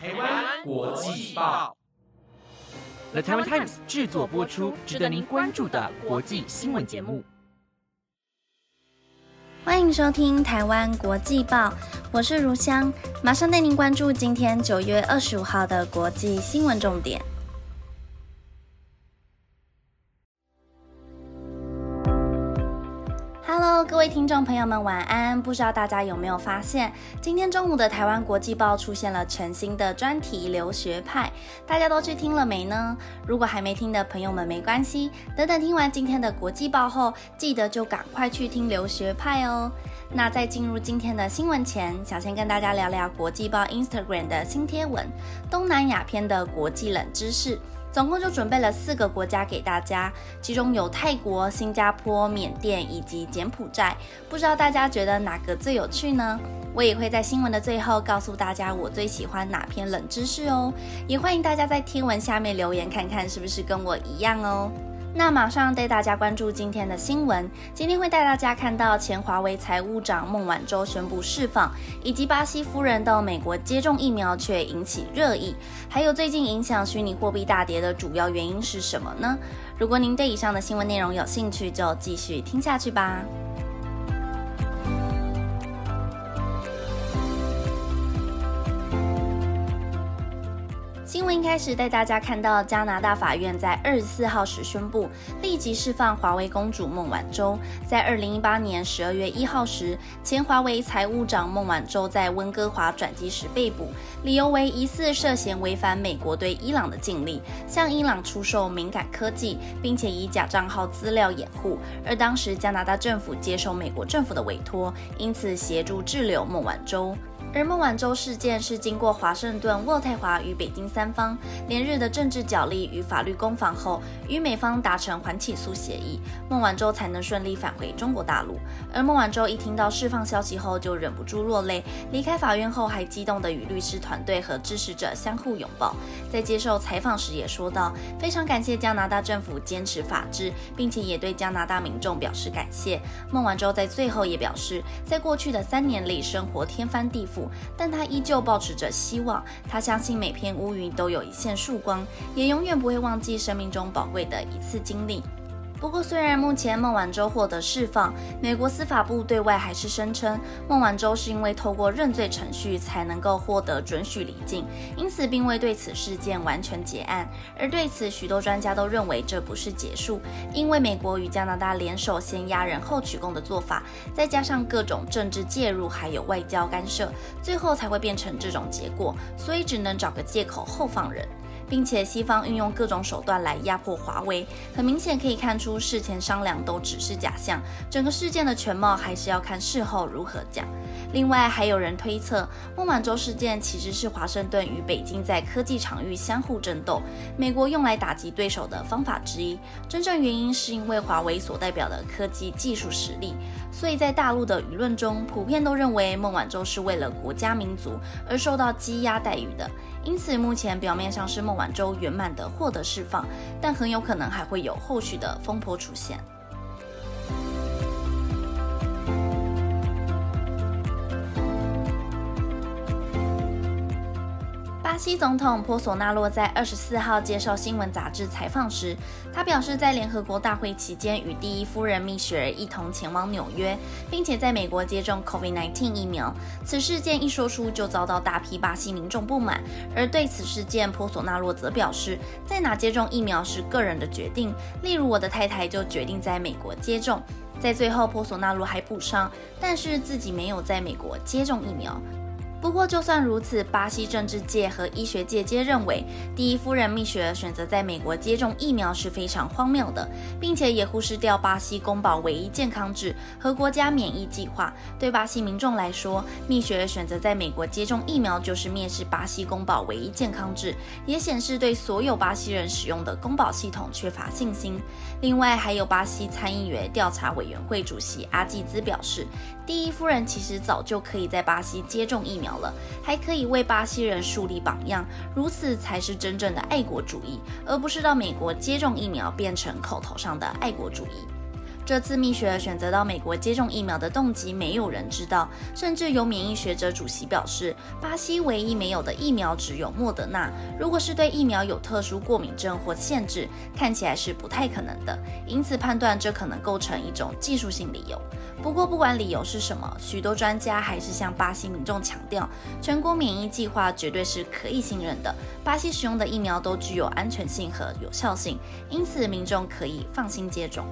台湾国际报，The Taiwan Times 制作播出，值得您关注的国际新闻节目。欢迎收听台湾国际报，我是如香，马上带您关注今天九月二十五号的国际新闻重点。各位听众朋友们，晚安！不知道大家有没有发现，今天中午的台湾国际报出现了全新的专题“留学派”，大家都去听了没呢？如果还没听的朋友们，没关系，等等听完今天的国际报后，记得就赶快去听“留学派”哦。那在进入今天的新闻前，想先跟大家聊聊国际报 Instagram 的新贴文——东南亚篇的国际冷知识。总共就准备了四个国家给大家，其中有泰国、新加坡、缅甸以及柬埔寨。不知道大家觉得哪个最有趣呢？我也会在新闻的最后告诉大家我最喜欢哪篇冷知识哦。也欢迎大家在听闻下面留言，看看是不是跟我一样哦。那马上带大家关注今天的新闻。今天会带大家看到前华为财务长孟晚舟宣布释放，以及巴西夫人到美国接种疫苗却引起热议，还有最近影响虚拟货币大跌的主要原因是什么呢？如果您对以上的新闻内容有兴趣，就继续听下去吧。新闻一开始带大家看到，加拿大法院在二十四号时宣布立即释放华为公主孟晚舟。在二零一八年十二月一号时，前华为财务长孟晚舟在温哥华转机时被捕，理由为疑似涉嫌违反美国对伊朗的禁令，向伊朗出售敏感科技，并且以假账号资料掩护。而当时加拿大政府接受美国政府的委托，因此协助滞留孟晚舟。而孟晚舟事件是经过华盛顿、渥太华与北京三方连日的政治角力与法律攻防后，与美方达成缓起诉协议，孟晚舟才能顺利返回中国大陆。而孟晚舟一听到释放消息后，就忍不住落泪，离开法院后还激动地与律师团队和支持者相互拥抱。在接受采访时也说道：“非常感谢加拿大政府坚持法治，并且也对加拿大民众表示感谢。”孟晚舟在最后也表示，在过去的三年里，生活天翻地覆。但他依旧保持着希望，他相信每片乌云都有一线曙光，也永远不会忘记生命中宝贵的一次经历。不过，虽然目前孟晚舟获得释放，美国司法部对外还是声称孟晚舟是因为透过认罪程序才能够获得准许离境，因此并未对此事件完全结案。而对此，许多专家都认为这不是结束，因为美国与加拿大联手先押人后取供的做法，再加上各种政治介入还有外交干涉，最后才会变成这种结果，所以只能找个借口后放人。并且西方运用各种手段来压迫华为，很明显可以看出事前商量都只是假象，整个事件的全貌还是要看事后如何讲。另外还有人推测，孟晚舟事件其实是华盛顿与北京在科技场域相互争斗，美国用来打击对手的方法之一。真正原因是因为华为所代表的科技技术实力，所以在大陆的舆论中普遍都认为孟晚舟是为了国家民族而受到羁押待遇的。因此，目前表面上是孟晚舟圆满的获得释放，但很有可能还会有后续的风波出现。巴西总统波索纳洛在二十四号接受新闻杂志采访时，他表示，在联合国大会期间与第一夫人蜜雪儿一同前往纽约，并且在美国接种 COVID-19 疫苗。此事件一说出，就遭到大批巴西民众不满。而对此事件，波索纳洛则表示，在哪接种疫苗是个人的决定，例如我的太太就决定在美国接种。在最后，波索纳洛还补上，但是自己没有在美国接种疫苗。不过，就算如此，巴西政治界和医学界皆认为，第一夫人蜜雪儿选择在美国接种疫苗是非常荒谬的，并且也忽视掉巴西公保唯一健康制和国家免疫计划。对巴西民众来说，蜜雪儿选择在美国接种疫苗就是蔑视巴西公保唯一健康制，也显示对所有巴西人使用的公保系统缺乏信心。另外，还有巴西参议员调查委员会主席阿季兹表示，第一夫人其实早就可以在巴西接种疫苗。了，还可以为巴西人树立榜样，如此才是真正的爱国主义，而不是让美国接种疫苗变成口头上的爱国主义。这次蜜雪选择到美国接种疫苗的动机，没有人知道。甚至有免疫学者主席表示，巴西唯一没有的疫苗只有莫德纳。如果是对疫苗有特殊过敏症或限制，看起来是不太可能的。因此判断这可能构成一种技术性理由。不过不管理由是什么，许多专家还是向巴西民众强调，全国免疫计划绝对是可以信任的。巴西使用的疫苗都具有安全性和有效性，因此民众可以放心接种。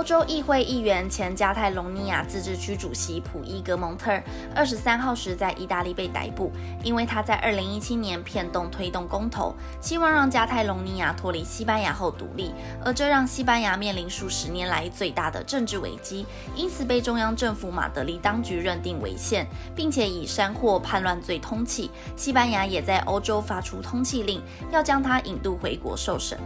欧洲议会议员、前加泰隆尼亚自治区主席普伊格蒙特二十三号时在意大利被逮捕，因为他在二零一七年骗动推动公投，希望让加泰隆尼亚脱离西班牙后独立，而这让西班牙面临数十年来最大的政治危机，因此被中央政府马德里当局认定违宪，并且以山祸叛乱罪通缉。西班牙也在欧洲发出通缉令，要将他引渡回国受审。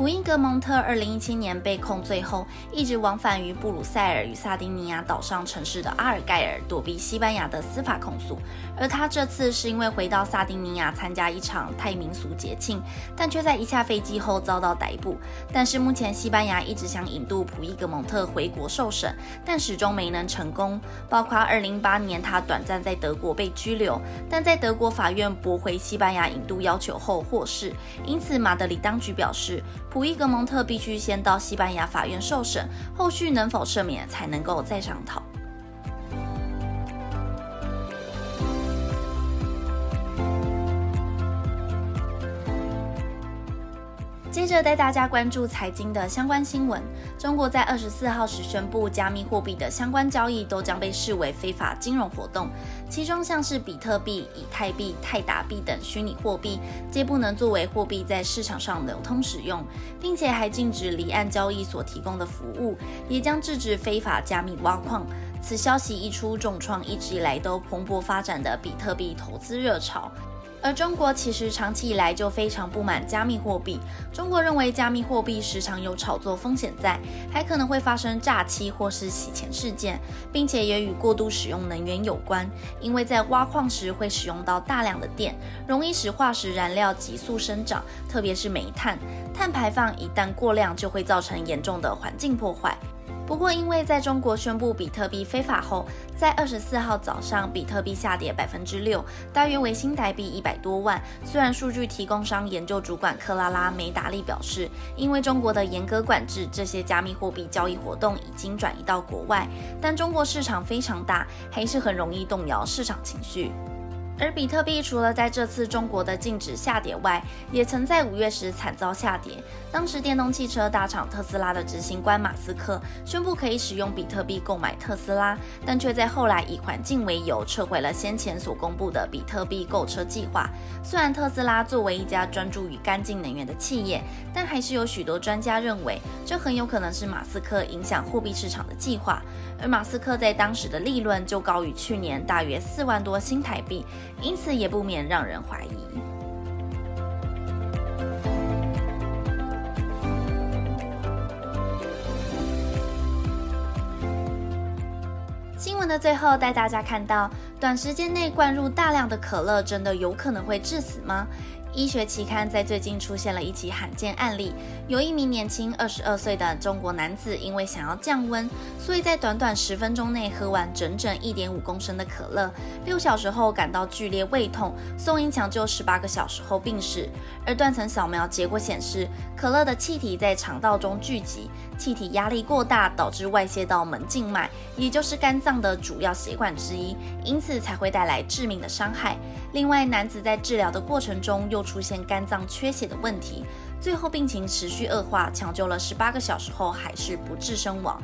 普伊格蒙特二零一七年被控罪后，一直往返于布鲁塞尔与萨丁尼亚岛上城市的阿尔盖尔，躲避西班牙的司法控诉。而他这次是因为回到萨丁尼亚参加一场泰民俗节庆，但却在一下飞机后遭到逮捕。但是目前西班牙一直想引渡普伊格蒙特回国受审，但始终没能成功。包括二零一八年他短暂在德国被拘留，但在德国法院驳回西班牙引渡要求后获释。因此马德里当局表示。普伊格蒙特必须先到西班牙法院受审，后续能否赦免才能够再上讨。着带大家关注财经的相关新闻。中国在二十四号时宣布，加密货币的相关交易都将被视为非法金融活动，其中像是比特币、以太币、泰达币等虚拟货币，皆不能作为货币在市场上流通使用，并且还禁止离岸交易所提供的服务，也将制止非法加密挖矿。此消息一出，重创一直以来都蓬勃发展的比特币投资热潮。而中国其实长期以来就非常不满加密货币。中国认为加密货币时常有炒作风险在，还可能会发生诈欺或是洗钱事件，并且也与过度使用能源有关。因为在挖矿时会使用到大量的电，容易使化石燃料急速生长，特别是煤炭，碳排放一旦过量就会造成严重的环境破坏。不过，因为在中国宣布比特币非法后，在二十四号早上，比特币下跌百分之六，大约为新台币一百多万。虽然数据提供商研究主管克拉拉梅达利表示，因为中国的严格管制，这些加密货币交易活动已经转移到国外，但中国市场非常大，还是很容易动摇市场情绪。而比特币除了在这次中国的禁止下跌外，也曾在五月时惨遭下跌。当时电动汽车大厂特斯拉的执行官马斯克宣布可以使用比特币购买特斯拉，但却在后来以环境为由撤回了先前所公布的比特币购车计划。虽然特斯拉作为一家专注于干净能源的企业，但还是有许多专家认为，这很有可能是马斯克影响货币市场的计划。而马斯克在当时的利润就高于去年大约四万多新台币。因此也不免让人怀疑。新闻的最后带大家看到，短时间内灌入大量的可乐，真的有可能会致死吗？医学期刊在最近出现了一起罕见案例，有一名年轻二十二岁的中国男子，因为想要降温，所以在短短十分钟内喝完整整一点五公升的可乐，六小时后感到剧烈胃痛，送医抢救十八个小时后病逝。而断层扫描结果显示，可乐的气体在肠道中聚集，气体压力过大，导致外泄到门静脉，也就是肝脏的主要血管之一，因此才会带来致命的伤害。另外，男子在治疗的过程中又出现肝脏缺血的问题，最后病情持续恶化，抢救了十八个小时后还是不治身亡。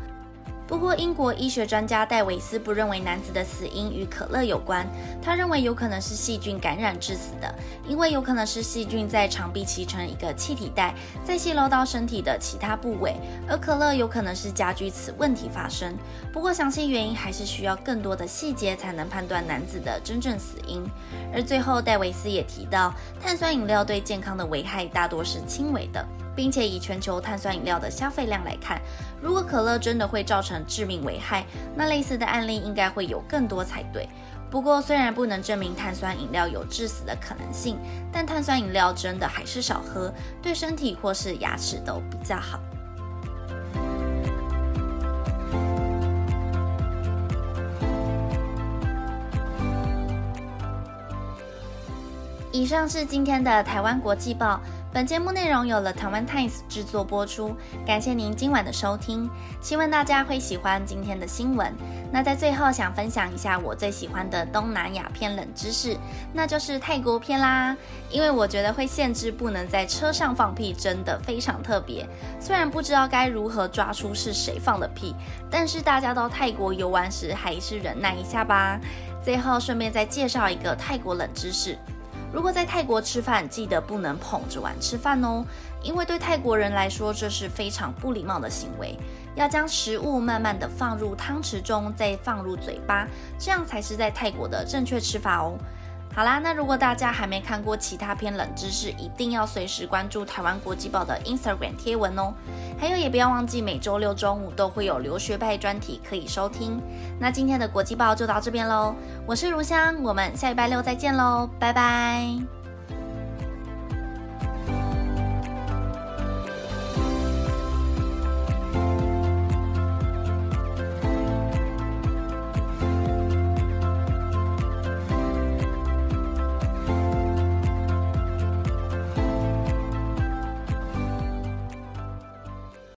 不过，英国医学专家戴维斯不认为男子的死因与可乐有关。他认为有可能是细菌感染致死的，因为有可能是细菌在肠壁形成一个气体袋，再泄漏到身体的其他部位，而可乐有可能是加剧此问题发生。不过，详细原因还是需要更多的细节才能判断男子的真正死因。而最后，戴维斯也提到，碳酸饮料对健康的危害大多是轻微的。并且以全球碳酸饮料的消费量来看，如果可乐真的会造成致命危害，那类似的案例应该会有更多才对。不过，虽然不能证明碳酸饮料有致死的可能性，但碳酸饮料真的还是少喝，对身体或是牙齿都比较好。以上是今天的台湾国际报。本节目内容有了台湾 Times 制作播出，感谢您今晚的收听，希望大家会喜欢今天的新闻。那在最后想分享一下我最喜欢的东南亚片冷知识，那就是泰国片啦。因为我觉得会限制不能在车上放屁，真的非常特别。虽然不知道该如何抓出是谁放的屁，但是大家到泰国游玩时还是忍耐一下吧。最后顺便再介绍一个泰国冷知识。如果在泰国吃饭，记得不能捧着碗吃饭哦，因为对泰国人来说这是非常不礼貌的行为。要将食物慢慢的放入汤匙中，再放入嘴巴，这样才是在泰国的正确吃法哦。好啦，那如果大家还没看过其他篇冷知识，一定要随时关注台湾国际报的 Instagram 贴文哦。还有，也不要忘记每周六中午都会有留学派专题可以收听。那今天的国际报就到这边喽，我是如香，我们下礼拜六再见喽，拜拜。